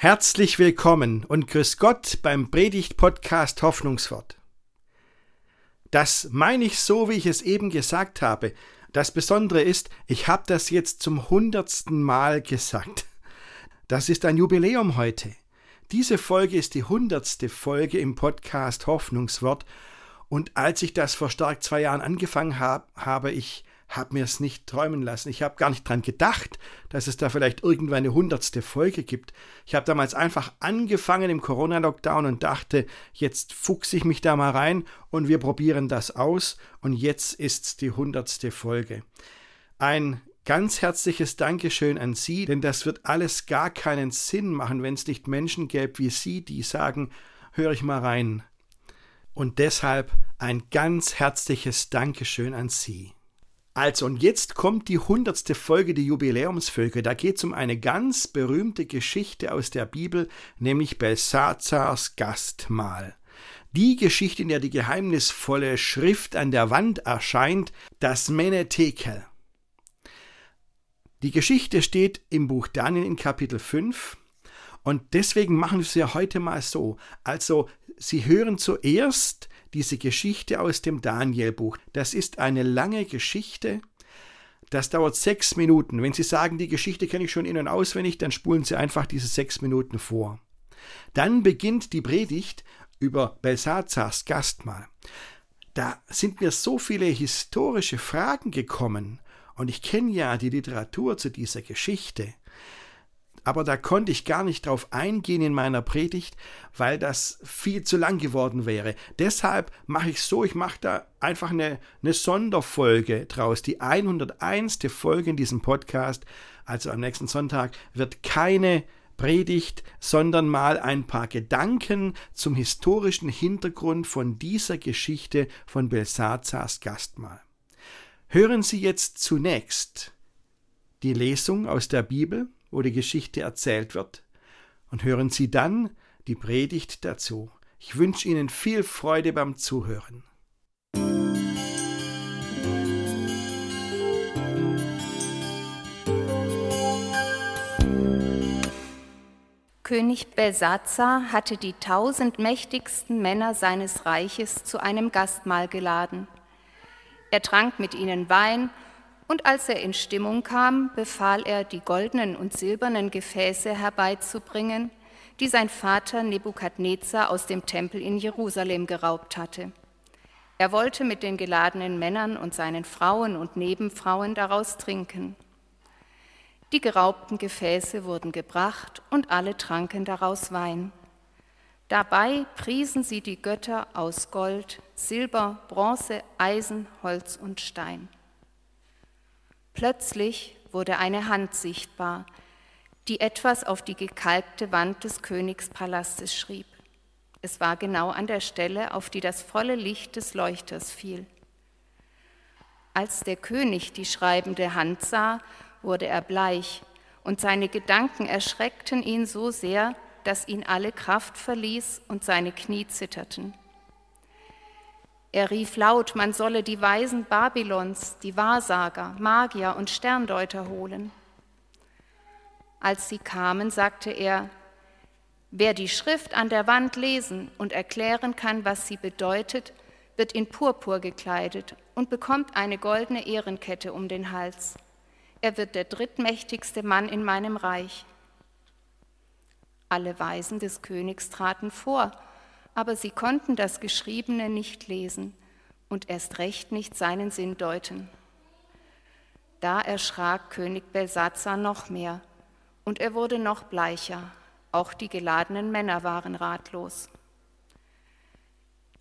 Herzlich willkommen und grüß Gott beim Predigt-Podcast Hoffnungswort. Das meine ich so, wie ich es eben gesagt habe. Das Besondere ist, ich habe das jetzt zum hundertsten Mal gesagt. Das ist ein Jubiläum heute. Diese Folge ist die hundertste Folge im Podcast Hoffnungswort. Und als ich das vor stark zwei Jahren angefangen habe, habe ich habe mir es nicht träumen lassen. Ich habe gar nicht dran gedacht, dass es da vielleicht irgendwann eine hundertste Folge gibt. Ich habe damals einfach angefangen im Corona-Lockdown und dachte, jetzt fuchse ich mich da mal rein und wir probieren das aus. Und jetzt ist's die hundertste Folge. Ein ganz herzliches Dankeschön an Sie, denn das wird alles gar keinen Sinn machen, wenn es nicht Menschen gäbe wie Sie, die sagen, höre ich mal rein. Und deshalb ein ganz herzliches Dankeschön an Sie. Also, und jetzt kommt die hundertste Folge der Jubiläumsfolge. Da geht es um eine ganz berühmte Geschichte aus der Bibel, nämlich Belsazars Gastmahl. Die Geschichte, in der die geheimnisvolle Schrift an der Wand erscheint, das Menetekel. Die Geschichte steht im Buch Daniel in Kapitel 5 und deswegen machen wir es ja heute mal so. Also, Sie hören zuerst diese Geschichte aus dem Danielbuch. Das ist eine lange Geschichte. Das dauert sechs Minuten. Wenn Sie sagen, die Geschichte kenne ich schon in- und auswendig, dann spulen Sie einfach diese sechs Minuten vor. Dann beginnt die Predigt über Belsazars Gastmahl. Da sind mir so viele historische Fragen gekommen und ich kenne ja die Literatur zu dieser Geschichte aber da konnte ich gar nicht drauf eingehen in meiner Predigt, weil das viel zu lang geworden wäre. Deshalb mache ich so, ich mache da einfach eine, eine Sonderfolge draus. Die 101. Folge in diesem Podcast, also am nächsten Sonntag, wird keine Predigt, sondern mal ein paar Gedanken zum historischen Hintergrund von dieser Geschichte von Belsazars Gastmahl. Hören Sie jetzt zunächst die Lesung aus der Bibel wo die Geschichte erzählt wird, und hören Sie dann die Predigt dazu. Ich wünsche Ihnen viel Freude beim Zuhören. König Belsazar hatte die tausend mächtigsten Männer seines Reiches zu einem Gastmahl geladen. Er trank mit ihnen Wein und als er in Stimmung kam, befahl er, die goldenen und silbernen Gefäße herbeizubringen, die sein Vater Nebukadnezar aus dem Tempel in Jerusalem geraubt hatte. Er wollte mit den geladenen Männern und seinen Frauen und Nebenfrauen daraus trinken. Die geraubten Gefäße wurden gebracht und alle tranken daraus Wein. Dabei priesen sie die Götter aus Gold, Silber, Bronze, Eisen, Holz und Stein. Plötzlich wurde eine Hand sichtbar, die etwas auf die gekalkte Wand des Königspalastes schrieb. Es war genau an der Stelle, auf die das volle Licht des Leuchters fiel. Als der König die schreibende Hand sah, wurde er bleich, und seine Gedanken erschreckten ihn so sehr, dass ihn alle Kraft verließ und seine Knie zitterten. Er rief laut, man solle die Weisen Babylons, die Wahrsager, Magier und Sterndeuter holen. Als sie kamen, sagte er, wer die Schrift an der Wand lesen und erklären kann, was sie bedeutet, wird in Purpur gekleidet und bekommt eine goldene Ehrenkette um den Hals. Er wird der drittmächtigste Mann in meinem Reich. Alle Weisen des Königs traten vor aber sie konnten das Geschriebene nicht lesen und erst recht nicht seinen Sinn deuten. Da erschrak König Belsazar noch mehr und er wurde noch bleicher. Auch die geladenen Männer waren ratlos.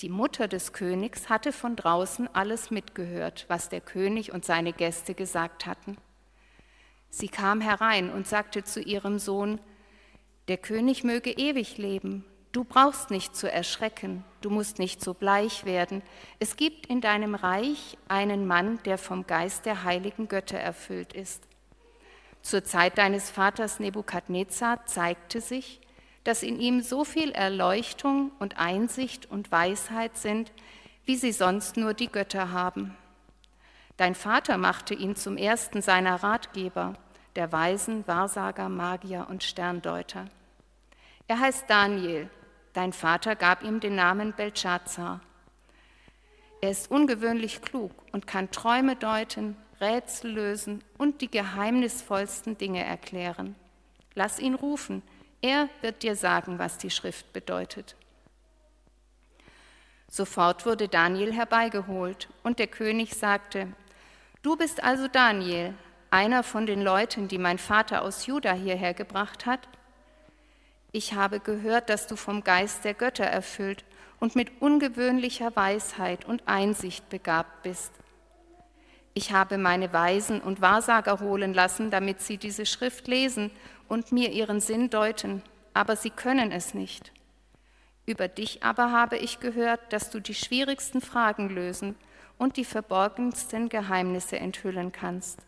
Die Mutter des Königs hatte von draußen alles mitgehört, was der König und seine Gäste gesagt hatten. Sie kam herein und sagte zu ihrem Sohn, der König möge ewig leben, Du brauchst nicht zu erschrecken, du musst nicht so bleich werden. Es gibt in deinem Reich einen Mann, der vom Geist der heiligen Götter erfüllt ist. Zur Zeit deines Vaters Nebukadnezar zeigte sich, dass in ihm so viel Erleuchtung und Einsicht und Weisheit sind, wie sie sonst nur die Götter haben. Dein Vater machte ihn zum ersten seiner Ratgeber, der Weisen, Wahrsager, Magier und Sterndeuter. Er heißt Daniel. Dein Vater gab ihm den Namen Belshazzar. Er ist ungewöhnlich klug und kann Träume deuten, Rätsel lösen und die geheimnisvollsten Dinge erklären. Lass ihn rufen, er wird dir sagen, was die Schrift bedeutet. Sofort wurde Daniel herbeigeholt, und der König sagte, Du bist also Daniel, einer von den Leuten, die mein Vater aus Juda hierher gebracht hat? Ich habe gehört, dass du vom Geist der Götter erfüllt und mit ungewöhnlicher Weisheit und Einsicht begabt bist. Ich habe meine Weisen und Wahrsager holen lassen, damit sie diese Schrift lesen und mir ihren Sinn deuten, aber sie können es nicht. Über dich aber habe ich gehört, dass du die schwierigsten Fragen lösen und die verborgensten Geheimnisse enthüllen kannst.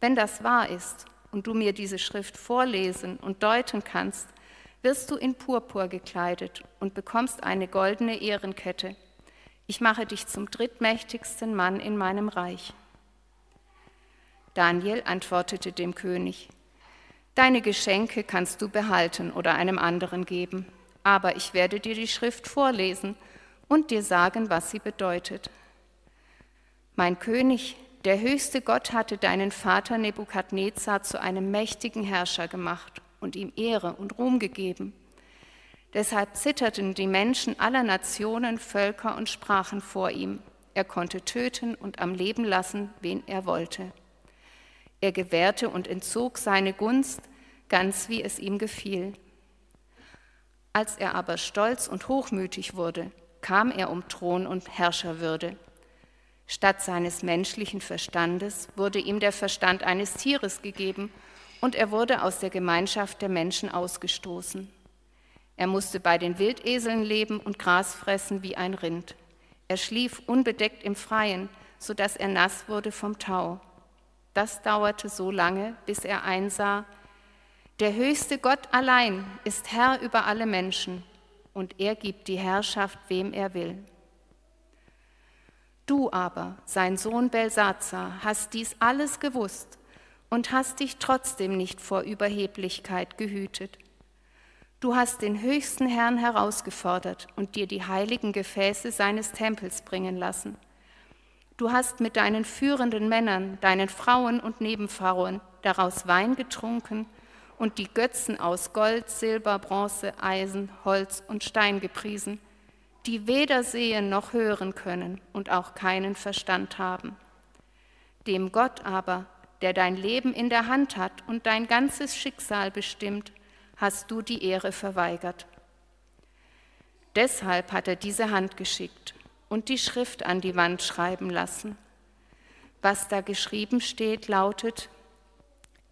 Wenn das wahr ist und du mir diese Schrift vorlesen und deuten kannst, wirst du in Purpur gekleidet und bekommst eine goldene Ehrenkette. Ich mache dich zum drittmächtigsten Mann in meinem Reich. Daniel antwortete dem König, Deine Geschenke kannst du behalten oder einem anderen geben aber ich werde dir die Schrift vorlesen und dir sagen, was sie bedeutet. Mein König, der höchste Gott hatte deinen Vater Nebukadnezar zu einem mächtigen Herrscher gemacht und ihm Ehre und Ruhm gegeben. Deshalb zitterten die Menschen aller Nationen, Völker und Sprachen vor ihm. Er konnte töten und am Leben lassen, wen er wollte. Er gewährte und entzog seine Gunst, ganz wie es ihm gefiel. Als er aber stolz und hochmütig wurde, kam er um Thron und Herrscherwürde. Statt seines menschlichen Verstandes wurde ihm der Verstand eines Tieres gegeben und er wurde aus der Gemeinschaft der Menschen ausgestoßen. Er musste bei den Wildeseln leben und Gras fressen wie ein Rind. Er schlief unbedeckt im Freien, so dass er nass wurde vom Tau. Das dauerte so lange, bis er einsah, der höchste Gott allein ist Herr über alle Menschen und er gibt die Herrschaft, wem er will. Du aber, sein Sohn Belsazar, hast dies alles gewusst und hast dich trotzdem nicht vor Überheblichkeit gehütet. Du hast den höchsten Herrn herausgefordert und dir die heiligen Gefäße seines Tempels bringen lassen. Du hast mit deinen führenden Männern, deinen Frauen und Nebenfrauen daraus Wein getrunken und die Götzen aus Gold, Silber, Bronze, Eisen, Holz und Stein gepriesen, die weder sehen noch hören können und auch keinen Verstand haben. Dem Gott aber, der dein Leben in der Hand hat und dein ganzes Schicksal bestimmt, hast du die Ehre verweigert. Deshalb hat er diese Hand geschickt und die Schrift an die Wand schreiben lassen. Was da geschrieben steht, lautet,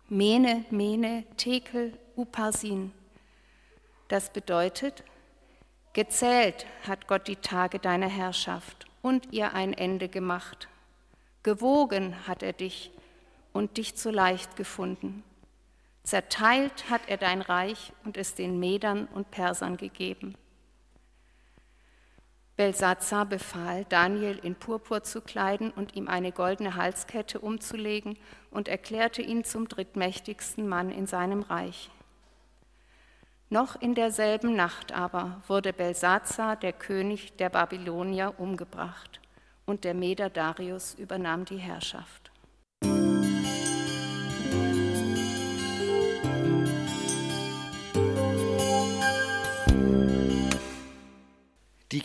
Mene, Mene, Tekel, Uparsin. Das bedeutet, gezählt hat Gott die Tage deiner Herrschaft und ihr ein Ende gemacht. Gewogen hat er dich und dich zu leicht gefunden. Zerteilt hat er dein Reich und es den Medern und Persern gegeben. Belsazar befahl, Daniel in Purpur zu kleiden und ihm eine goldene Halskette umzulegen und erklärte ihn zum drittmächtigsten Mann in seinem Reich. Noch in derselben Nacht aber wurde Belsazar, der König der Babylonier, umgebracht und der Meder Darius übernahm die Herrschaft.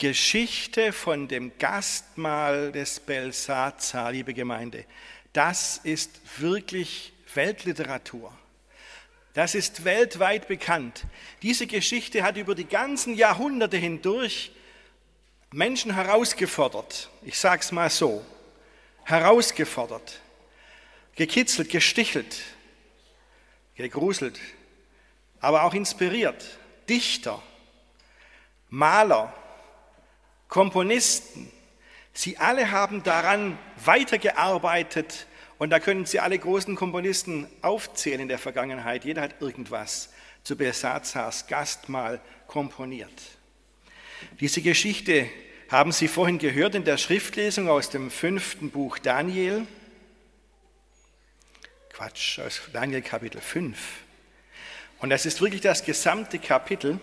Geschichte von dem Gastmahl des Belsazar, liebe Gemeinde, das ist wirklich Weltliteratur. Das ist weltweit bekannt. Diese Geschichte hat über die ganzen Jahrhunderte hindurch Menschen herausgefordert. Ich sage es mal so. Herausgefordert, gekitzelt, gestichelt, gegruselt, aber auch inspiriert. Dichter, Maler, Komponisten, sie alle haben daran weitergearbeitet und da können Sie alle großen Komponisten aufzählen in der Vergangenheit. Jeder hat irgendwas zu Besazars Gastmahl komponiert. Diese Geschichte haben Sie vorhin gehört in der Schriftlesung aus dem fünften Buch Daniel. Quatsch, aus Daniel Kapitel 5. Und das ist wirklich das gesamte Kapitel.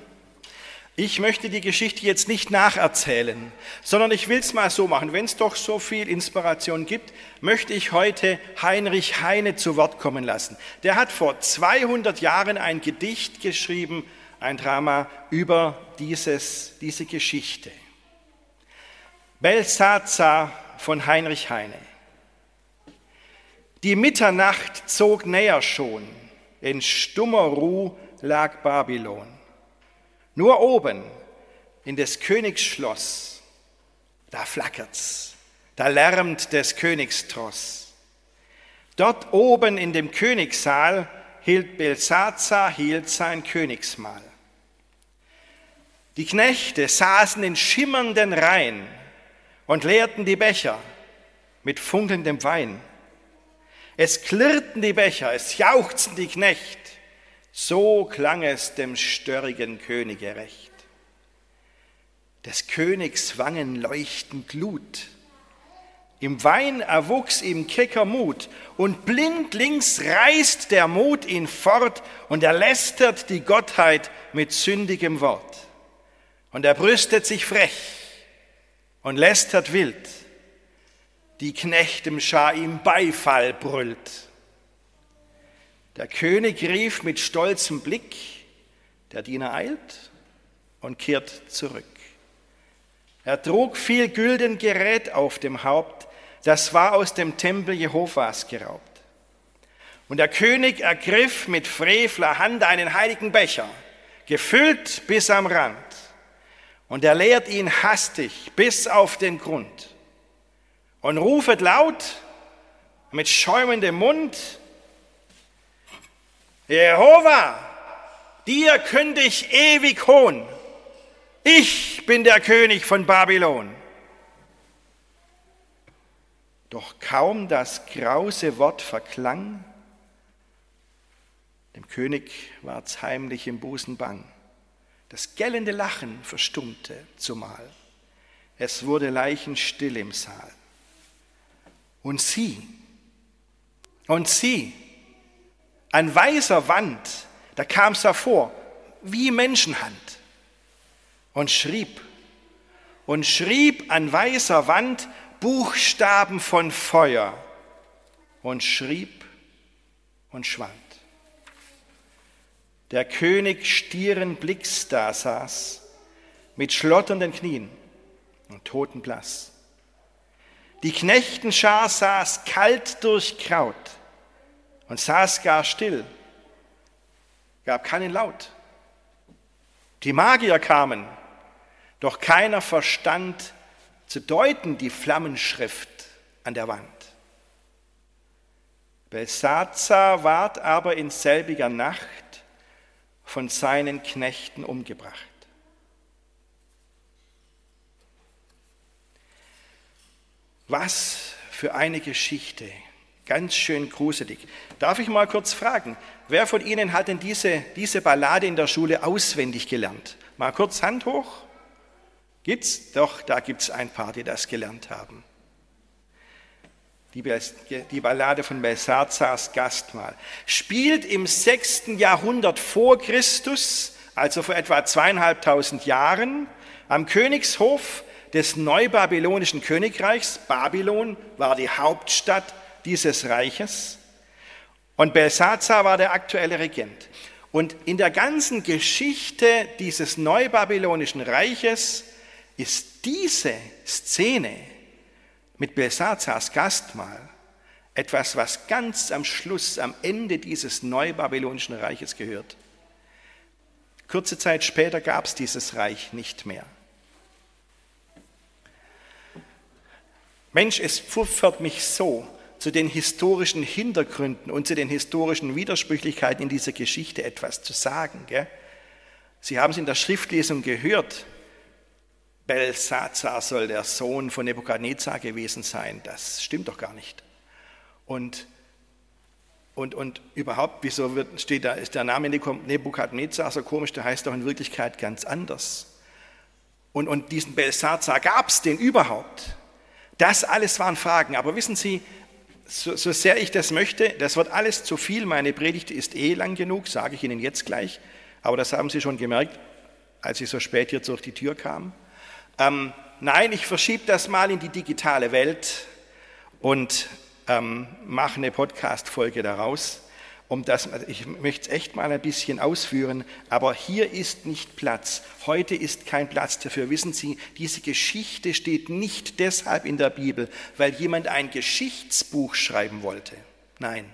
Ich möchte die Geschichte jetzt nicht nacherzählen, sondern ich will es mal so machen. Wenn es doch so viel Inspiration gibt, möchte ich heute Heinrich Heine zu Wort kommen lassen. Der hat vor 200 Jahren ein Gedicht geschrieben, ein Drama über dieses, diese Geschichte. Belsazar von Heinrich Heine. Die Mitternacht zog näher schon, in stummer Ruh lag Babylon. Nur oben in des Königs Schloss, da flackert's, da lärmt des Königs Tross. Dort oben in dem Königssaal hielt Belsazar hielt sein Königsmahl. Die Knechte saßen in schimmernden Reihen und leerten die Becher mit funkelndem Wein. Es klirrten die Becher, es jauchzten die Knecht, so klang es dem störrigen Könige recht. Des Königs Wangen leuchten Glut. Im Wein erwuchs ihm kecker Mut, und blindlings reißt der Mut ihn fort, und er lästert die Gottheit mit sündigem Wort. Und er brüstet sich frech und lästert wild, die Knechtemschar ihm Beifall brüllt. Der König rief mit stolzem Blick, der Diener eilt und kehrt zurück. Er trug viel gülden Gerät auf dem Haupt, das war aus dem Tempel Jehovas geraubt. Und der König ergriff mit frevler Hand einen heiligen Becher, gefüllt bis am Rand, und er leert ihn hastig bis auf den Grund und rufet laut mit schäumendem Mund, Jehova, dir künde ich ewig Hohn. Ich bin der König von Babylon. Doch kaum das grause Wort verklang, dem König ward's heimlich im Busen bang. Das gellende Lachen verstummte zumal. Es wurde leichenstill im Saal. Und sie, und sie, an weißer Wand, da kam es hervor, wie Menschenhand, und schrieb, und schrieb an weißer Wand Buchstaben von Feuer, und schrieb und schwand. Der König stieren Blicks da saß, mit schlotternden Knien und totenblass. Die Knechtenschar saß kalt durchkraut, und saß gar still, gab keinen Laut. Die Magier kamen, doch keiner verstand zu deuten die Flammenschrift an der Wand. Belsazar ward aber in selbiger Nacht von seinen Knechten umgebracht. Was für eine Geschichte Ganz schön gruselig. Darf ich mal kurz fragen, wer von Ihnen hat denn diese, diese Ballade in der Schule auswendig gelernt? Mal kurz Hand hoch. Gibt's? Doch, da gibt's ein paar, die das gelernt haben. Die, die Ballade von Belsazars Gastmahl spielt im 6. Jahrhundert vor Christus, also vor etwa zweieinhalbtausend Jahren, am Königshof des neubabylonischen Königreichs. Babylon war die Hauptstadt dieses Reiches. Und Belsazar war der aktuelle Regent. Und in der ganzen Geschichte dieses neubabylonischen Reiches ist diese Szene mit Belsazars Gastmahl etwas, was ganz am Schluss, am Ende dieses neubabylonischen Reiches gehört. Kurze Zeit später gab es dieses Reich nicht mehr. Mensch, es pfeffert mich so, zu den historischen Hintergründen und zu den historischen Widersprüchlichkeiten in dieser Geschichte etwas zu sagen. Gell? Sie haben es in der Schriftlesung gehört. Belsazar soll der Sohn von Nebukadnezar gewesen sein. Das stimmt doch gar nicht. Und, und, und überhaupt, wieso wird, steht da, ist der Name Nebukadnezar so komisch? Der heißt doch in Wirklichkeit ganz anders. Und, und diesen Belsazar gab es den überhaupt? Das alles waren Fragen. Aber wissen Sie, so, so sehr ich das möchte, das wird alles zu viel. Meine Predigt ist eh lang genug, sage ich Ihnen jetzt gleich. Aber das haben Sie schon gemerkt, als ich so spät hier durch die Tür kam. Ähm, nein, ich verschiebe das mal in die digitale Welt und ähm, mache eine Podcast-Folge daraus. Um das, ich möchte es echt mal ein bisschen ausführen, aber hier ist nicht Platz. Heute ist kein Platz dafür. Wissen Sie, diese Geschichte steht nicht deshalb in der Bibel, weil jemand ein Geschichtsbuch schreiben wollte. Nein,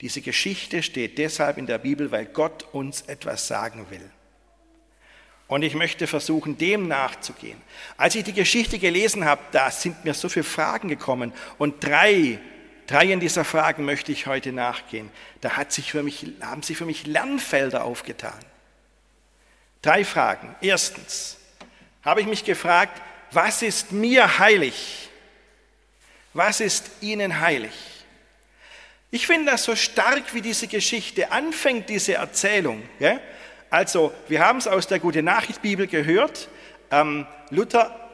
diese Geschichte steht deshalb in der Bibel, weil Gott uns etwas sagen will. Und ich möchte versuchen, dem nachzugehen. Als ich die Geschichte gelesen habe, da sind mir so viele Fragen gekommen. Und drei, drei in dieser Fragen möchte ich heute nachgehen. Da hat sich für mich, haben sich für mich Lernfelder aufgetan. Drei Fragen. Erstens habe ich mich gefragt, was ist mir heilig? Was ist Ihnen heilig? Ich finde das so stark, wie diese Geschichte anfängt, diese Erzählung. Also, wir haben es aus der Gute Nachricht Bibel gehört. Ähm, Luther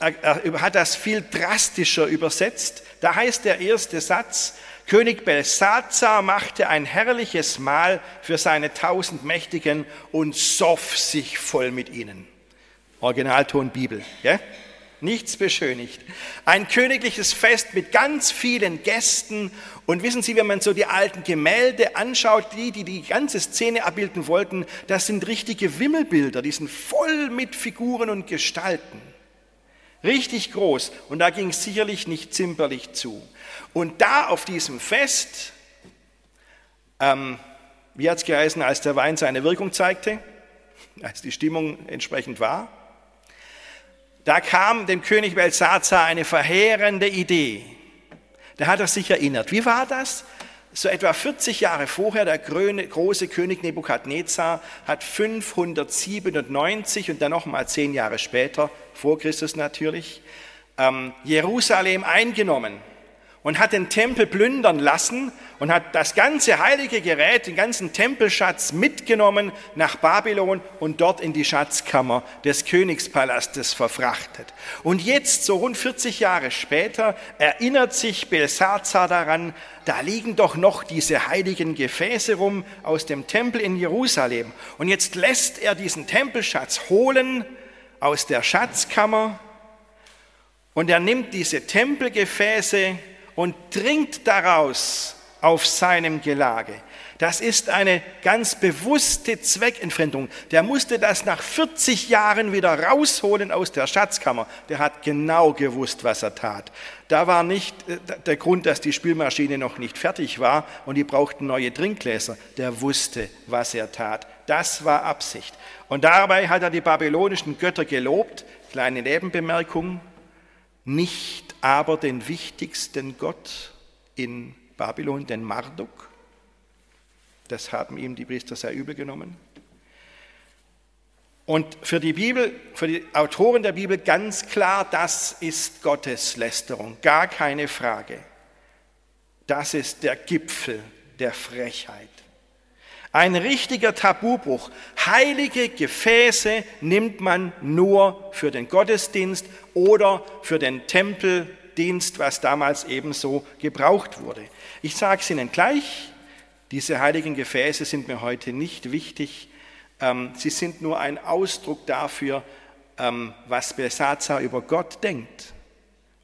hat das viel drastischer übersetzt. Da heißt der erste Satz, König Belsazar machte ein herrliches Mahl für seine tausend Mächtigen und soff sich voll mit ihnen. Originalton Bibel. Ja? nichts beschönigt. Ein königliches Fest mit ganz vielen Gästen. Und wissen Sie, wenn man so die alten Gemälde anschaut, die, die die ganze Szene abbilden wollten, das sind richtige Wimmelbilder, die sind voll mit Figuren und Gestalten. Richtig groß. Und da ging es sicherlich nicht zimperlich zu. Und da auf diesem Fest, ähm, wie hat es geheißen, als der Wein seine Wirkung zeigte, als die Stimmung entsprechend war, da kam dem König Belsazar eine verheerende Idee. Da hat er sich erinnert. Wie war das? So etwa 40 Jahre vorher, der große König Nebukadnezar hat 597 und dann nochmal zehn Jahre später, vor Christus natürlich, ähm, Jerusalem eingenommen und hat den Tempel plündern lassen und hat das ganze heilige Gerät, den ganzen Tempelschatz mitgenommen nach Babylon und dort in die Schatzkammer des Königspalastes verfrachtet. Und jetzt, so rund 40 Jahre später, erinnert sich Belsazar daran, da liegen doch noch diese heiligen Gefäße rum aus dem Tempel in Jerusalem. Und jetzt lässt er diesen Tempelschatz holen aus der Schatzkammer und er nimmt diese Tempelgefäße und trinkt daraus auf seinem Gelage. Das ist eine ganz bewusste Zweckentfremdung. Der musste das nach 40 Jahren wieder rausholen aus der Schatzkammer. Der hat genau gewusst, was er tat. Da war nicht äh, der Grund, dass die Spülmaschine noch nicht fertig war und die brauchten neue Trinkgläser. Der wusste, was er tat. Das war Absicht. Und dabei hat er die babylonischen Götter gelobt. Kleine Nebenbemerkung nicht aber den wichtigsten Gott in Babylon, den Marduk. Das haben ihm die Priester sehr übel genommen. Und für die Bibel, für die Autoren der Bibel ganz klar, das ist Gotteslästerung, gar keine Frage. Das ist der Gipfel der Frechheit. Ein richtiger Tabubruch. Heilige Gefäße nimmt man nur für den Gottesdienst oder für den Tempeldienst, was damals ebenso gebraucht wurde. Ich sage es Ihnen gleich, diese heiligen Gefäße sind mir heute nicht wichtig. Ähm, sie sind nur ein Ausdruck dafür, ähm, was Belsazar über Gott denkt.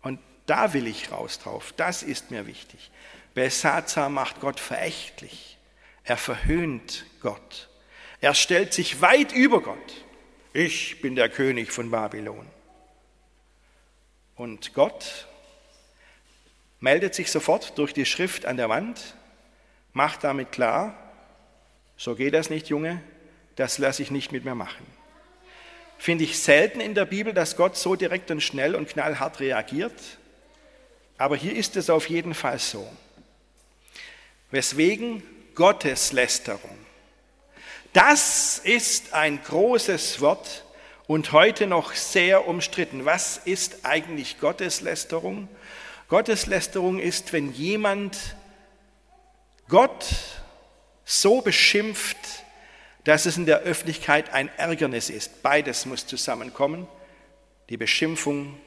Und da will ich raus drauf. Das ist mir wichtig. Belsazar macht Gott verächtlich. Er verhöhnt Gott. Er stellt sich weit über Gott. Ich bin der König von Babylon. Und Gott meldet sich sofort durch die Schrift an der Wand, macht damit klar, so geht das nicht, Junge, das lasse ich nicht mit mir machen. Finde ich selten in der Bibel, dass Gott so direkt und schnell und knallhart reagiert, aber hier ist es auf jeden Fall so. Weswegen Gotteslästerung. Das ist ein großes Wort und heute noch sehr umstritten. Was ist eigentlich Gotteslästerung? Gotteslästerung ist, wenn jemand Gott so beschimpft, dass es in der Öffentlichkeit ein Ärgernis ist. Beides muss zusammenkommen, die Beschimpfung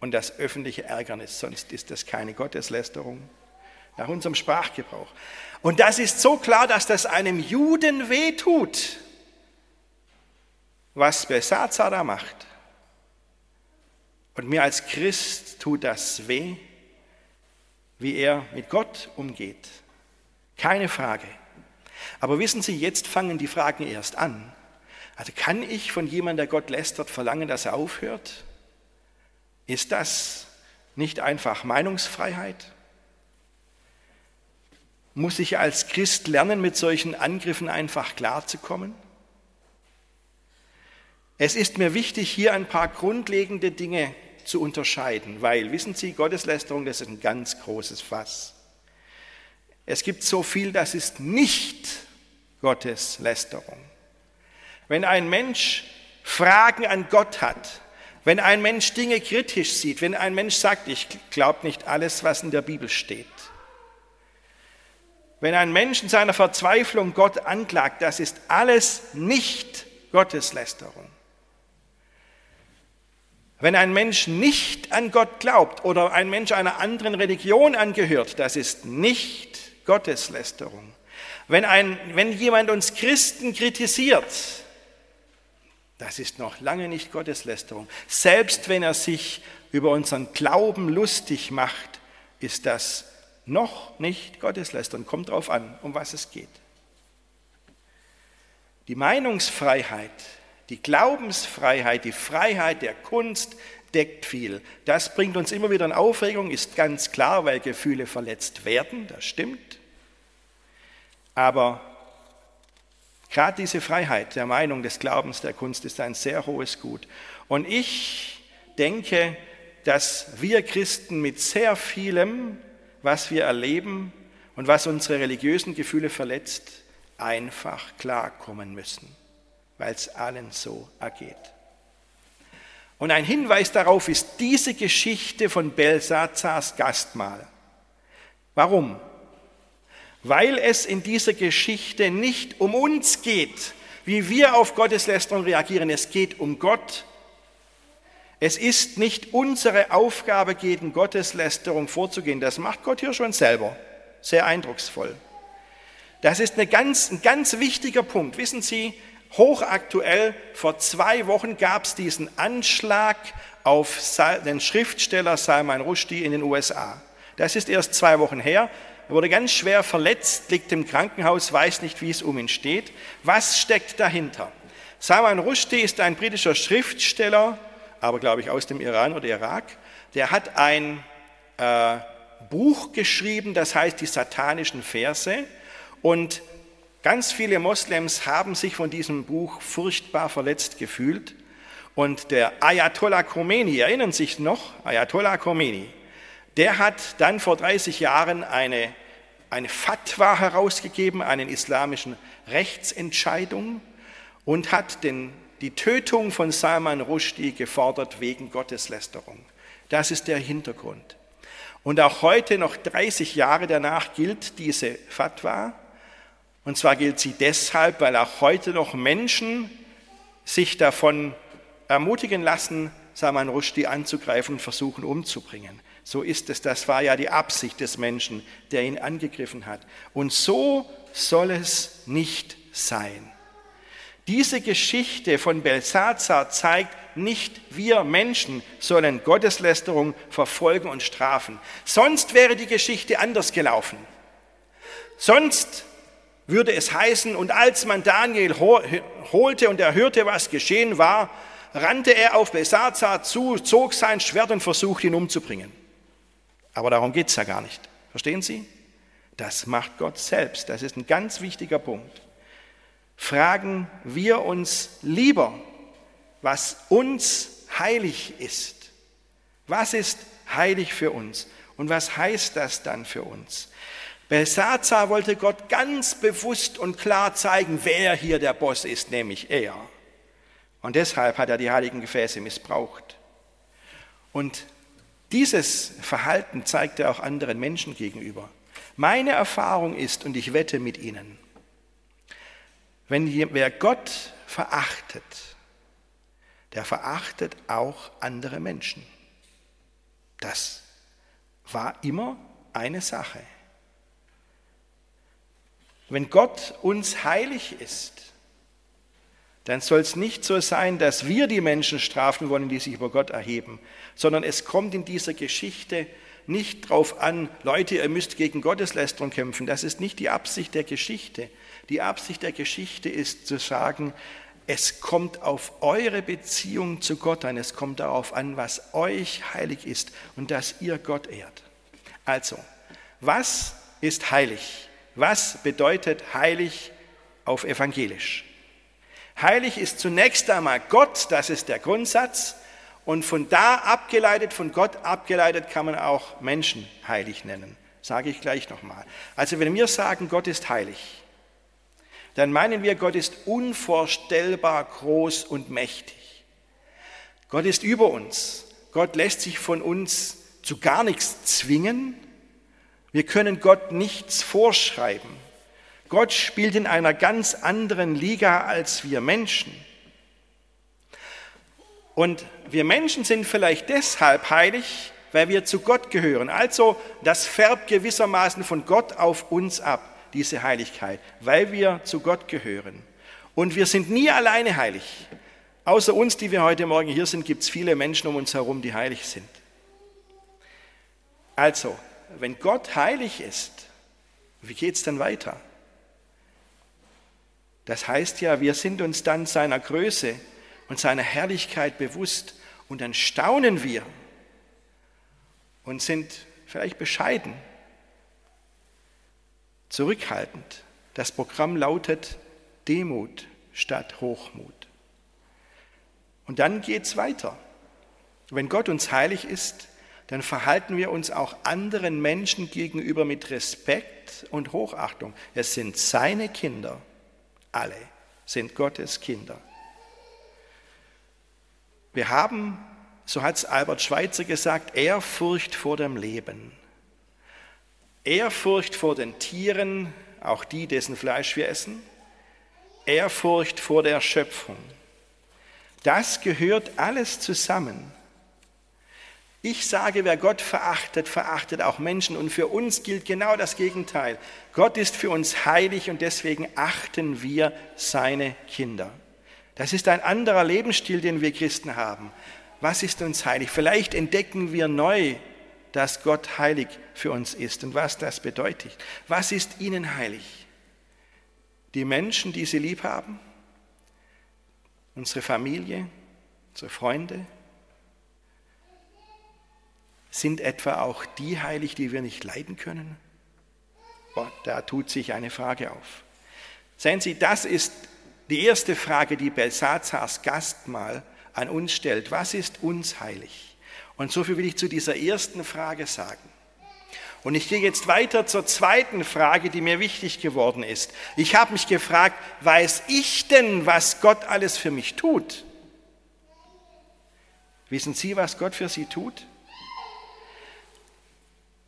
und das öffentliche Ärgernis, sonst ist das keine Gotteslästerung nach unserem Sprachgebrauch. Und das ist so klar, dass das einem Juden wehtut, was Besatzer da macht. Und mir als Christ tut das weh, wie er mit Gott umgeht. Keine Frage. Aber wissen Sie, jetzt fangen die Fragen erst an. Also kann ich von jemandem, der Gott lästert, verlangen, dass er aufhört? Ist das nicht einfach Meinungsfreiheit? Muss ich als Christ lernen, mit solchen Angriffen einfach klarzukommen? Es ist mir wichtig, hier ein paar grundlegende Dinge zu unterscheiden, weil, wissen Sie, Gotteslästerung, das ist ein ganz großes Fass. Es gibt so viel, das ist nicht Gotteslästerung. Wenn ein Mensch Fragen an Gott hat, wenn ein Mensch Dinge kritisch sieht, wenn ein Mensch sagt, ich glaube nicht alles, was in der Bibel steht, wenn ein Mensch in seiner Verzweiflung Gott anklagt, das ist alles nicht Gotteslästerung. Wenn ein Mensch nicht an Gott glaubt oder ein Mensch einer anderen Religion angehört, das ist nicht Gotteslästerung. Wenn, ein, wenn jemand uns Christen kritisiert, das ist noch lange nicht Gotteslästerung. Selbst wenn er sich über unseren Glauben lustig macht, ist das noch nicht Gotteslästern. Kommt darauf an, um was es geht. Die Meinungsfreiheit, die Glaubensfreiheit, die Freiheit der Kunst deckt viel. Das bringt uns immer wieder in Aufregung, ist ganz klar, weil Gefühle verletzt werden, das stimmt. Aber gerade diese Freiheit der Meinung, des Glaubens, der Kunst ist ein sehr hohes Gut. Und ich denke, dass wir Christen mit sehr vielem was wir erleben und was unsere religiösen Gefühle verletzt, einfach klarkommen müssen, weil es allen so ergeht. Und ein Hinweis darauf ist diese Geschichte von Belsazars Gastmahl. Warum? Weil es in dieser Geschichte nicht um uns geht, wie wir auf Gotteslästerung reagieren. Es geht um Gott es ist nicht unsere Aufgabe, gegen Gotteslästerung vorzugehen. Das macht Gott hier schon selber. Sehr eindrucksvoll. Das ist ganz, ein ganz wichtiger Punkt. Wissen Sie, hochaktuell, vor zwei Wochen gab es diesen Anschlag auf den Schriftsteller Salman Rushdie in den USA. Das ist erst zwei Wochen her. Er wurde ganz schwer verletzt, liegt im Krankenhaus, weiß nicht, wie es um ihn steht. Was steckt dahinter? Salman Rushdie ist ein britischer Schriftsteller, aber glaube ich aus dem Iran oder Irak, der hat ein äh, Buch geschrieben, das heißt die satanischen Verse. Und ganz viele Moslems haben sich von diesem Buch furchtbar verletzt gefühlt. Und der Ayatollah Khomeini, erinnern sich noch, Ayatollah Khomeini, der hat dann vor 30 Jahren eine, eine Fatwa herausgegeben, einen islamischen Rechtsentscheidung und hat den die Tötung von Salman Rushdie gefordert wegen Gotteslästerung. Das ist der Hintergrund. Und auch heute, noch 30 Jahre danach, gilt diese Fatwa. Und zwar gilt sie deshalb, weil auch heute noch Menschen sich davon ermutigen lassen, Salman Rushdie anzugreifen und versuchen umzubringen. So ist es. Das war ja die Absicht des Menschen, der ihn angegriffen hat. Und so soll es nicht sein. Diese Geschichte von Belsazar zeigt, nicht wir Menschen sollen Gotteslästerung verfolgen und strafen. Sonst wäre die Geschichte anders gelaufen. Sonst würde es heißen, und als man Daniel holte und er hörte, was geschehen war, rannte er auf Belsazar zu, zog sein Schwert und versuchte ihn umzubringen. Aber darum geht es ja gar nicht. Verstehen Sie? Das macht Gott selbst. Das ist ein ganz wichtiger Punkt fragen wir uns lieber, was uns heilig ist. Was ist heilig für uns? Und was heißt das dann für uns? Belsazar wollte Gott ganz bewusst und klar zeigen, wer hier der Boss ist, nämlich er. Und deshalb hat er die heiligen Gefäße missbraucht. Und dieses Verhalten zeigt er auch anderen Menschen gegenüber. Meine Erfahrung ist, und ich wette mit Ihnen, wenn wer Gott verachtet, der verachtet auch andere Menschen. Das war immer eine Sache. Wenn Gott uns heilig ist, dann soll es nicht so sein, dass wir die Menschen strafen wollen, die sich über Gott erheben, sondern es kommt in dieser Geschichte nicht darauf an, Leute, ihr müsst gegen Gotteslästerung kämpfen. Das ist nicht die Absicht der Geschichte. Die Absicht der Geschichte ist zu sagen, es kommt auf eure Beziehung zu Gott an, es kommt darauf an, was euch heilig ist und dass ihr Gott ehrt. Also, was ist heilig? Was bedeutet heilig auf evangelisch? Heilig ist zunächst einmal Gott, das ist der Grundsatz. Und von da abgeleitet, von Gott abgeleitet, kann man auch Menschen heilig nennen. Sage ich gleich nochmal. Also wenn wir sagen, Gott ist heilig, dann meinen wir, Gott ist unvorstellbar groß und mächtig. Gott ist über uns. Gott lässt sich von uns zu gar nichts zwingen. Wir können Gott nichts vorschreiben. Gott spielt in einer ganz anderen Liga als wir Menschen. Und wir Menschen sind vielleicht deshalb heilig, weil wir zu Gott gehören. Also das färbt gewissermaßen von Gott auf uns ab, diese Heiligkeit, weil wir zu Gott gehören. Und wir sind nie alleine heilig. Außer uns, die wir heute Morgen hier sind, gibt es viele Menschen um uns herum, die heilig sind. Also, wenn Gott heilig ist, wie geht es dann weiter? Das heißt ja, wir sind uns dann seiner Größe und seiner Herrlichkeit bewusst und dann staunen wir und sind vielleicht bescheiden, zurückhaltend. Das Programm lautet Demut statt Hochmut. Und dann geht es weiter. Wenn Gott uns heilig ist, dann verhalten wir uns auch anderen Menschen gegenüber mit Respekt und Hochachtung. Es sind seine Kinder, alle sind Gottes Kinder. Wir haben, so hat es Albert Schweitzer gesagt, Ehrfurcht vor dem Leben. Ehrfurcht vor den Tieren, auch die, dessen Fleisch wir essen. Ehrfurcht vor der Schöpfung. Das gehört alles zusammen. Ich sage, wer Gott verachtet, verachtet auch Menschen. Und für uns gilt genau das Gegenteil. Gott ist für uns heilig und deswegen achten wir seine Kinder. Das ist ein anderer Lebensstil, den wir Christen haben. Was ist uns heilig? Vielleicht entdecken wir neu, dass Gott heilig für uns ist und was das bedeutet. Was ist ihnen heilig? Die Menschen, die sie lieb haben? Unsere Familie? Unsere Freunde? Sind etwa auch die heilig, die wir nicht leiden können? Boah, da tut sich eine Frage auf. Sehen Sie, das ist die erste Frage, die Belsazars Gastmahl an uns stellt, was ist uns heilig? Und so viel will ich zu dieser ersten Frage sagen. Und ich gehe jetzt weiter zur zweiten Frage, die mir wichtig geworden ist. Ich habe mich gefragt, weiß ich denn, was Gott alles für mich tut? Wissen Sie, was Gott für Sie tut?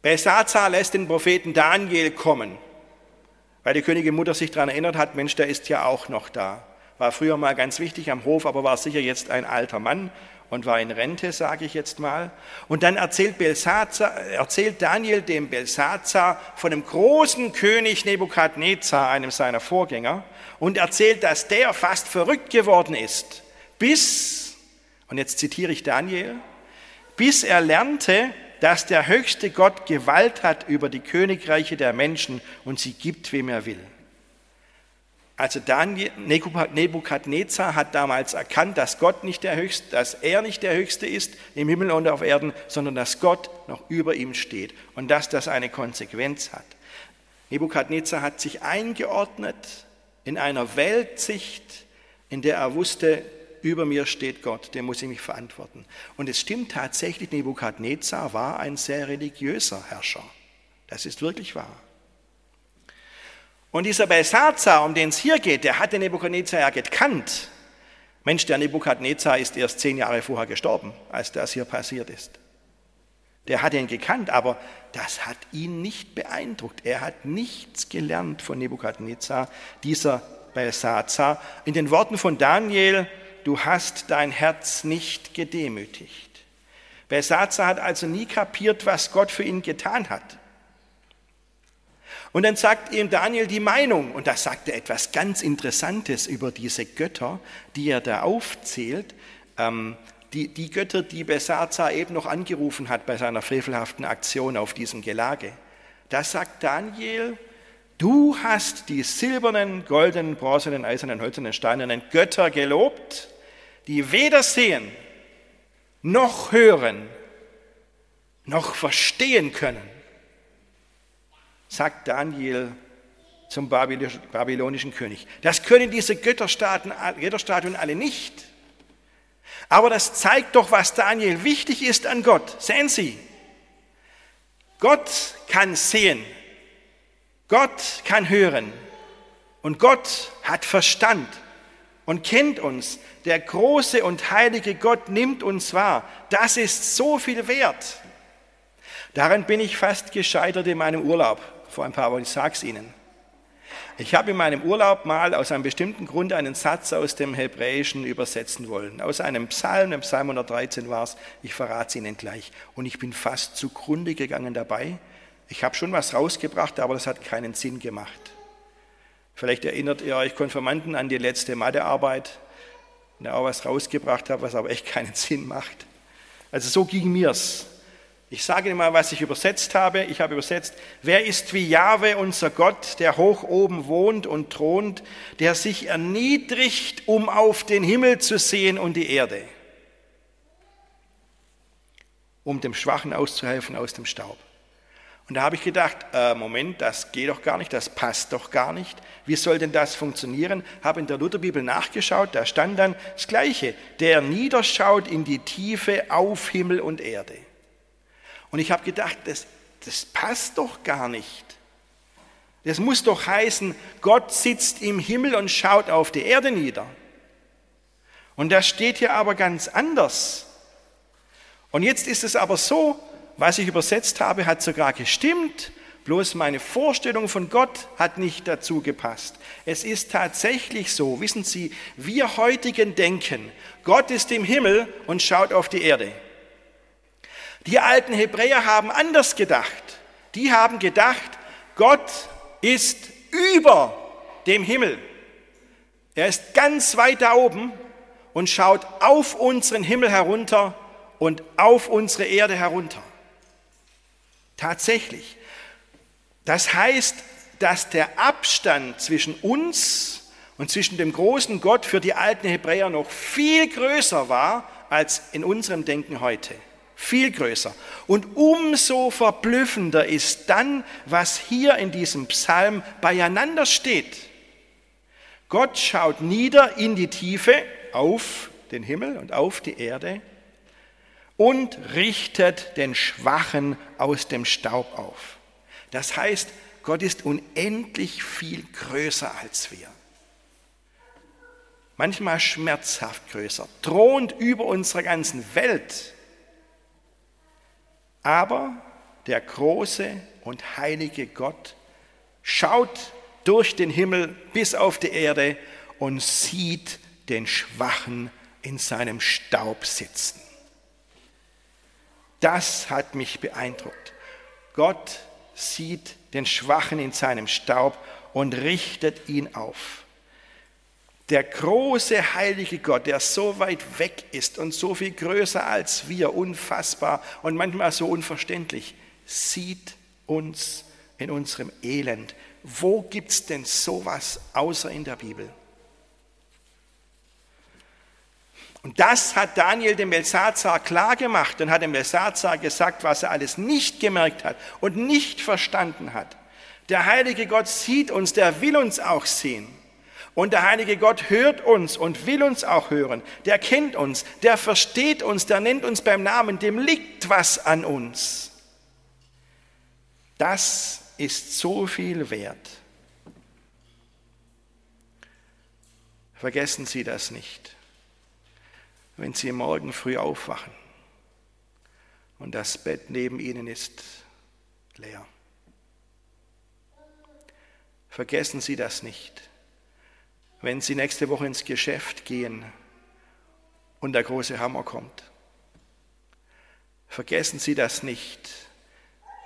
Belsazar lässt den Propheten Daniel kommen weil die Königin Mutter sich daran erinnert hat, Mensch, der ist ja auch noch da. War früher mal ganz wichtig am Hof, aber war sicher jetzt ein alter Mann und war in Rente, sage ich jetzt mal. Und dann erzählt, erzählt Daniel dem Belsazar von dem großen König Nebukadnezar, einem seiner Vorgänger, und erzählt, dass der fast verrückt geworden ist, bis, und jetzt zitiere ich Daniel, bis er lernte, dass der höchste Gott Gewalt hat über die Königreiche der Menschen und sie gibt, wem er will. Also Nebukadnezar hat damals erkannt, dass Gott nicht der Höchste, dass er nicht der Höchste ist im Himmel und auf Erden, sondern dass Gott noch über ihm steht und dass das eine Konsequenz hat. Nebukadnezar hat sich eingeordnet in einer Weltsicht, in der er wusste, über mir steht Gott, dem muss ich mich verantworten. Und es stimmt tatsächlich, Nebukadnezar war ein sehr religiöser Herrscher. Das ist wirklich wahr. Und dieser Belsazar, um den es hier geht, der hatte Nebukadnezar ja gekannt. Mensch, der Nebukadnezar ist erst zehn Jahre vorher gestorben, als das hier passiert ist. Der hat ihn gekannt, aber das hat ihn nicht beeindruckt. Er hat nichts gelernt von Nebukadnezar, dieser Belsazar. In den Worten von Daniel du hast dein Herz nicht gedemütigt. Belsazar hat also nie kapiert, was Gott für ihn getan hat. Und dann sagt ihm Daniel die Meinung, und da sagt er etwas ganz Interessantes über diese Götter, die er da aufzählt, ähm, die, die Götter, die Belsazar eben noch angerufen hat bei seiner frevelhaften Aktion auf diesem Gelage. Da sagt Daniel, du hast die silbernen, goldenen, bronzenen, eisernen, hölzernen, steinernen Götter gelobt, die weder sehen, noch hören, noch verstehen können sagt Daniel zum babylonischen König. Das können diese Götterstatuen alle nicht. Aber das zeigt doch, was Daniel wichtig ist an Gott. Sehen Sie, Gott kann sehen, Gott kann hören und Gott hat Verstand und kennt uns. Der große und heilige Gott nimmt uns wahr. Das ist so viel wert. Daran bin ich fast gescheitert in meinem Urlaub vor ein paar Wochen, ich sage es Ihnen. Ich habe in meinem Urlaub mal aus einem bestimmten Grund einen Satz aus dem Hebräischen übersetzen wollen. Aus einem Psalm, dem Psalm 113 war es, ich verrate es Ihnen gleich. Und ich bin fast zugrunde gegangen dabei. Ich habe schon was rausgebracht, aber das hat keinen Sinn gemacht. Vielleicht erinnert ihr euch Konfirmanden an die letzte Mathearbeit, und auch was rausgebracht habe, was aber echt keinen Sinn macht. Also so ging mir's. Ich sage Ihnen mal, was ich übersetzt habe. Ich habe übersetzt, wer ist wie Jahwe, unser Gott, der hoch oben wohnt und thront, der sich erniedrigt, um auf den Himmel zu sehen und die Erde, um dem Schwachen auszuhelfen aus dem Staub. Und da habe ich gedacht, äh, Moment, das geht doch gar nicht, das passt doch gar nicht. Wie soll denn das funktionieren? Habe in der Lutherbibel nachgeschaut, da stand dann das Gleiche, der niederschaut in die Tiefe auf Himmel und Erde. Und ich habe gedacht, das, das passt doch gar nicht. Das muss doch heißen, Gott sitzt im Himmel und schaut auf die Erde nieder. Und das steht hier aber ganz anders. Und jetzt ist es aber so, was ich übersetzt habe, hat sogar gestimmt, bloß meine Vorstellung von Gott hat nicht dazu gepasst. Es ist tatsächlich so, wissen Sie, wir heutigen denken, Gott ist im Himmel und schaut auf die Erde. Die alten Hebräer haben anders gedacht. Die haben gedacht, Gott ist über dem Himmel. Er ist ganz weit da oben und schaut auf unseren Himmel herunter und auf unsere Erde herunter. Tatsächlich. Das heißt, dass der Abstand zwischen uns und zwischen dem großen Gott für die alten Hebräer noch viel größer war als in unserem Denken heute. Viel größer. Und umso verblüffender ist dann, was hier in diesem Psalm beieinander steht. Gott schaut nieder in die Tiefe auf den Himmel und auf die Erde und richtet den Schwachen aus dem Staub auf. Das heißt, Gott ist unendlich viel größer als wir. Manchmal schmerzhaft größer, thront über unserer ganzen Welt aber der große und heilige Gott schaut durch den Himmel bis auf die Erde und sieht den Schwachen in seinem Staub sitzen. Das hat mich beeindruckt. Gott sieht den Schwachen in seinem Staub und richtet ihn auf. Der große heilige Gott, der so weit weg ist und so viel größer als wir, unfassbar und manchmal so unverständlich, sieht uns in unserem Elend. Wo gibt es denn sowas außer in der Bibel? Und das hat Daniel dem Belsazar klargemacht und hat dem Belsazar gesagt, was er alles nicht gemerkt hat und nicht verstanden hat. Der heilige Gott sieht uns, der will uns auch sehen. Und der heilige Gott hört uns und will uns auch hören. Der kennt uns, der versteht uns, der nennt uns beim Namen, dem liegt was an uns. Das ist so viel wert. Vergessen Sie das nicht, wenn Sie morgen früh aufwachen und das Bett neben Ihnen ist leer. Vergessen Sie das nicht wenn Sie nächste Woche ins Geschäft gehen und der große Hammer kommt. Vergessen Sie das nicht,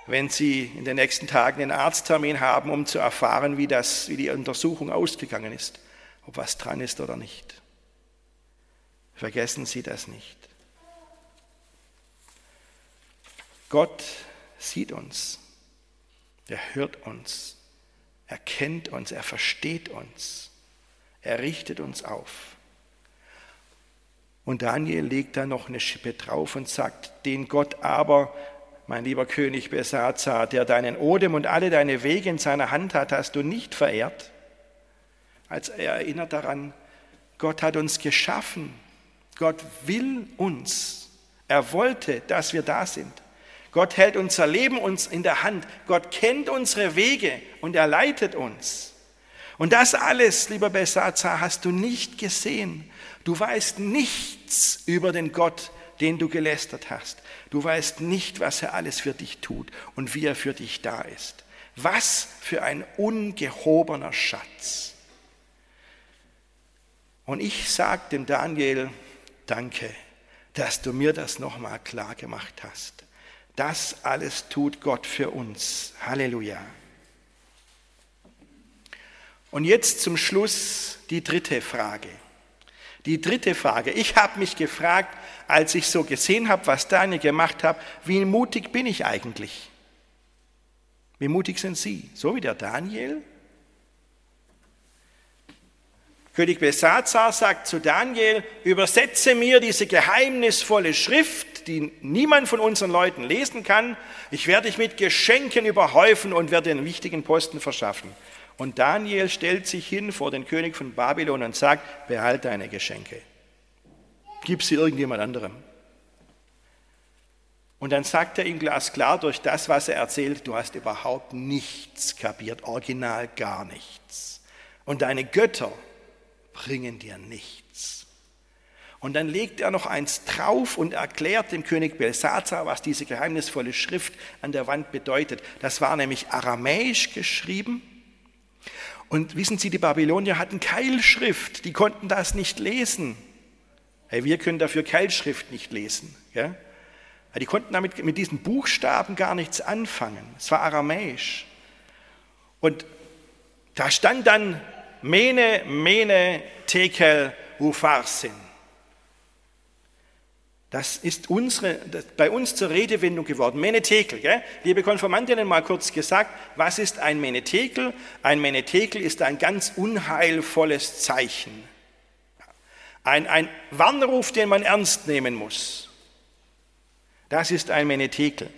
wenn Sie in den nächsten Tagen einen Arzttermin haben, um zu erfahren, wie, das, wie die Untersuchung ausgegangen ist, ob was dran ist oder nicht. Vergessen Sie das nicht. Gott sieht uns, er hört uns, er kennt uns, er versteht uns, er richtet uns auf. Und Daniel legt da noch eine Schippe drauf und sagt, den Gott aber, mein lieber König Besazar, der deinen Odem und alle deine Wege in seiner Hand hat, hast du nicht verehrt. Als er erinnert daran, Gott hat uns geschaffen. Gott will uns. Er wollte, dass wir da sind. Gott hält unser Leben uns in der Hand. Gott kennt unsere Wege und er leitet uns. Und das alles, lieber Besazar, hast du nicht gesehen. Du weißt nichts über den Gott, den du gelästert hast. Du weißt nicht, was er alles für dich tut und wie er für dich da ist. Was für ein ungehobener Schatz. Und ich sage dem Daniel, danke, dass du mir das nochmal klar gemacht hast. Das alles tut Gott für uns. Halleluja. Und jetzt zum Schluss die dritte Frage. Die dritte Frage. Ich habe mich gefragt, als ich so gesehen habe, was Daniel gemacht hat, wie mutig bin ich eigentlich? Wie mutig sind Sie? So wie der Daniel? König Besazar sagt zu Daniel, übersetze mir diese geheimnisvolle Schrift, die niemand von unseren Leuten lesen kann. Ich werde dich mit Geschenken überhäufen und werde den wichtigen Posten verschaffen. Und Daniel stellt sich hin vor den König von Babylon und sagt, behalte deine Geschenke. Gib sie irgendjemand anderem. Und dann sagt er ihm glasklar durch das, was er erzählt, du hast überhaupt nichts kapiert, original gar nichts. Und deine Götter bringen dir nichts. Und dann legt er noch eins drauf und erklärt dem König Belsazar, was diese geheimnisvolle Schrift an der Wand bedeutet. Das war nämlich aramäisch geschrieben und wissen Sie, die Babylonier hatten Keilschrift, die konnten das nicht lesen. Hey, wir können dafür Keilschrift nicht lesen. Ja? Die konnten damit mit diesen Buchstaben gar nichts anfangen. Es war aramäisch. Und da stand dann Mene, Mene, Tekel, Upharsin. Das ist unsere, das bei uns zur Redewendung geworden. Menetekel. Gell? Liebe Konformantinnen, mal kurz gesagt, was ist ein Menetekel? Ein Menetekel ist ein ganz unheilvolles Zeichen. Ein, ein Warnruf, den man ernst nehmen muss. Das ist ein Menetekel.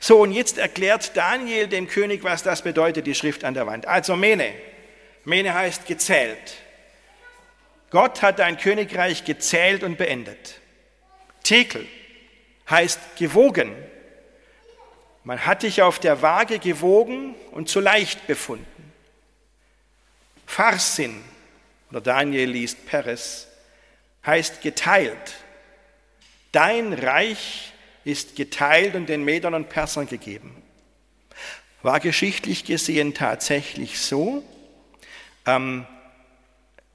So, und jetzt erklärt Daniel dem König, was das bedeutet, die Schrift an der Wand. Also Mene. Mene heißt gezählt. Gott hat dein Königreich gezählt und beendet. Tekel heißt gewogen. Man hat dich auf der Waage gewogen und zu leicht befunden. Farsin, oder Daniel liest Peres, heißt geteilt. Dein Reich ist geteilt und den Medern und Persern gegeben. War geschichtlich gesehen tatsächlich so. Ähm,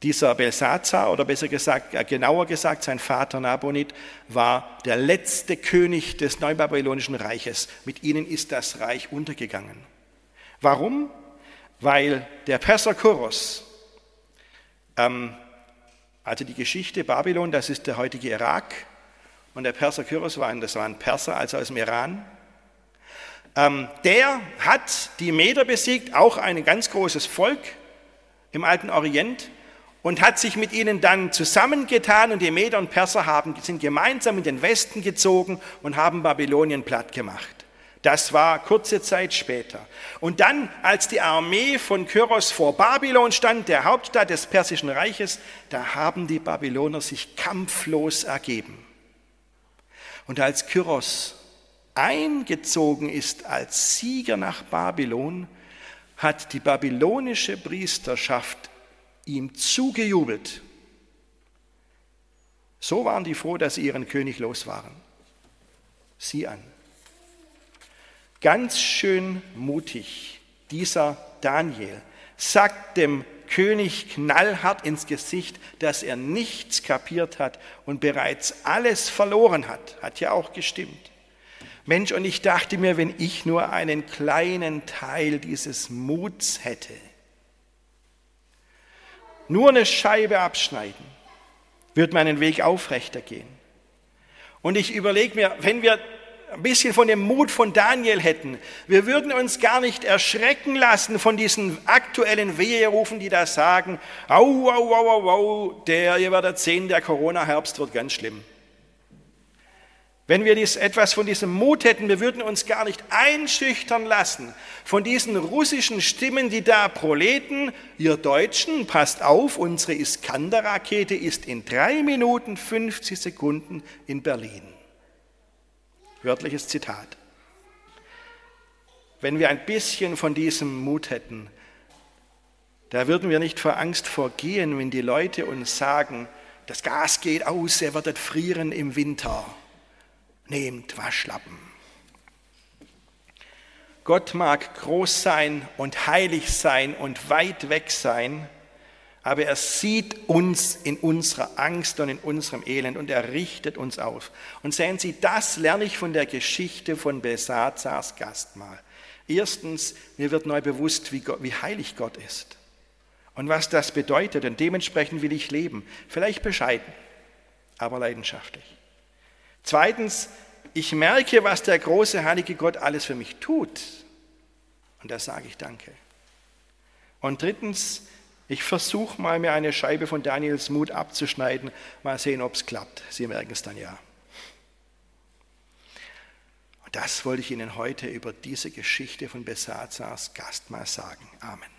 dieser Belsazar, oder besser gesagt, äh, genauer gesagt, sein Vater Nabonid, war der letzte König des Neubabylonischen Reiches. Mit ihnen ist das Reich untergegangen. Warum? Weil der Perser Kuros, ähm, also die Geschichte Babylon, das ist der heutige Irak, und der Perser Kyros war ein, das war ein Perser, also aus dem Iran. Ähm, der hat die Meder besiegt, auch ein ganz großes Volk im alten Orient und hat sich mit ihnen dann zusammengetan und die Meder und Perser haben, sind gemeinsam in den Westen gezogen und haben Babylonien platt gemacht. Das war kurze Zeit später. Und dann, als die Armee von Kyros vor Babylon stand, der Hauptstadt des Persischen Reiches, da haben die Babyloner sich kampflos ergeben. Und als Kyros eingezogen ist als Sieger nach Babylon, hat die babylonische Priesterschaft ihm zugejubelt. So waren die froh, dass sie ihren König los waren. Sieh an. Ganz schön mutig, dieser Daniel sagt dem König knallhart ins Gesicht, dass er nichts kapiert hat und bereits alles verloren hat. Hat ja auch gestimmt. Mensch, und ich dachte mir, wenn ich nur einen kleinen Teil dieses Muts hätte, nur eine Scheibe abschneiden, wird meinen Weg aufrechter gehen. Und ich überlege mir, wenn wir ein bisschen von dem Mut von Daniel hätten, wir würden uns gar nicht erschrecken lassen von diesen aktuellen Weherufen, die da sagen, au, au, au, au, au, der, ihr werdet sehen, der Corona-Herbst wird ganz schlimm. Wenn wir dies, etwas von diesem Mut hätten, wir würden uns gar nicht einschüchtern lassen von diesen russischen Stimmen, die da proleten, ihr Deutschen, passt auf, unsere Iskander-Rakete ist in drei Minuten 50 Sekunden in Berlin. Wörtliches Zitat. Wenn wir ein bisschen von diesem Mut hätten, da würden wir nicht vor Angst vorgehen, wenn die Leute uns sagen, das Gas geht aus, ihr werdet frieren im Winter nehmt Waschlappen. Gott mag groß sein und heilig sein und weit weg sein, aber er sieht uns in unserer Angst und in unserem Elend und er richtet uns auf. Und sehen Sie, das lerne ich von der Geschichte von Besazars Gastmahl. Erstens, mir wird neu bewusst, wie, Gott, wie heilig Gott ist und was das bedeutet. Und dementsprechend will ich leben. Vielleicht bescheiden, aber leidenschaftlich. Zweitens, ich merke, was der große heilige Gott alles für mich tut. Und da sage ich Danke. Und drittens, ich versuche mal, mir eine Scheibe von Daniels Mut abzuschneiden. Mal sehen, ob es klappt. Sie merken es dann ja. Und das wollte ich Ihnen heute über diese Geschichte von Besazars Gast mal sagen. Amen.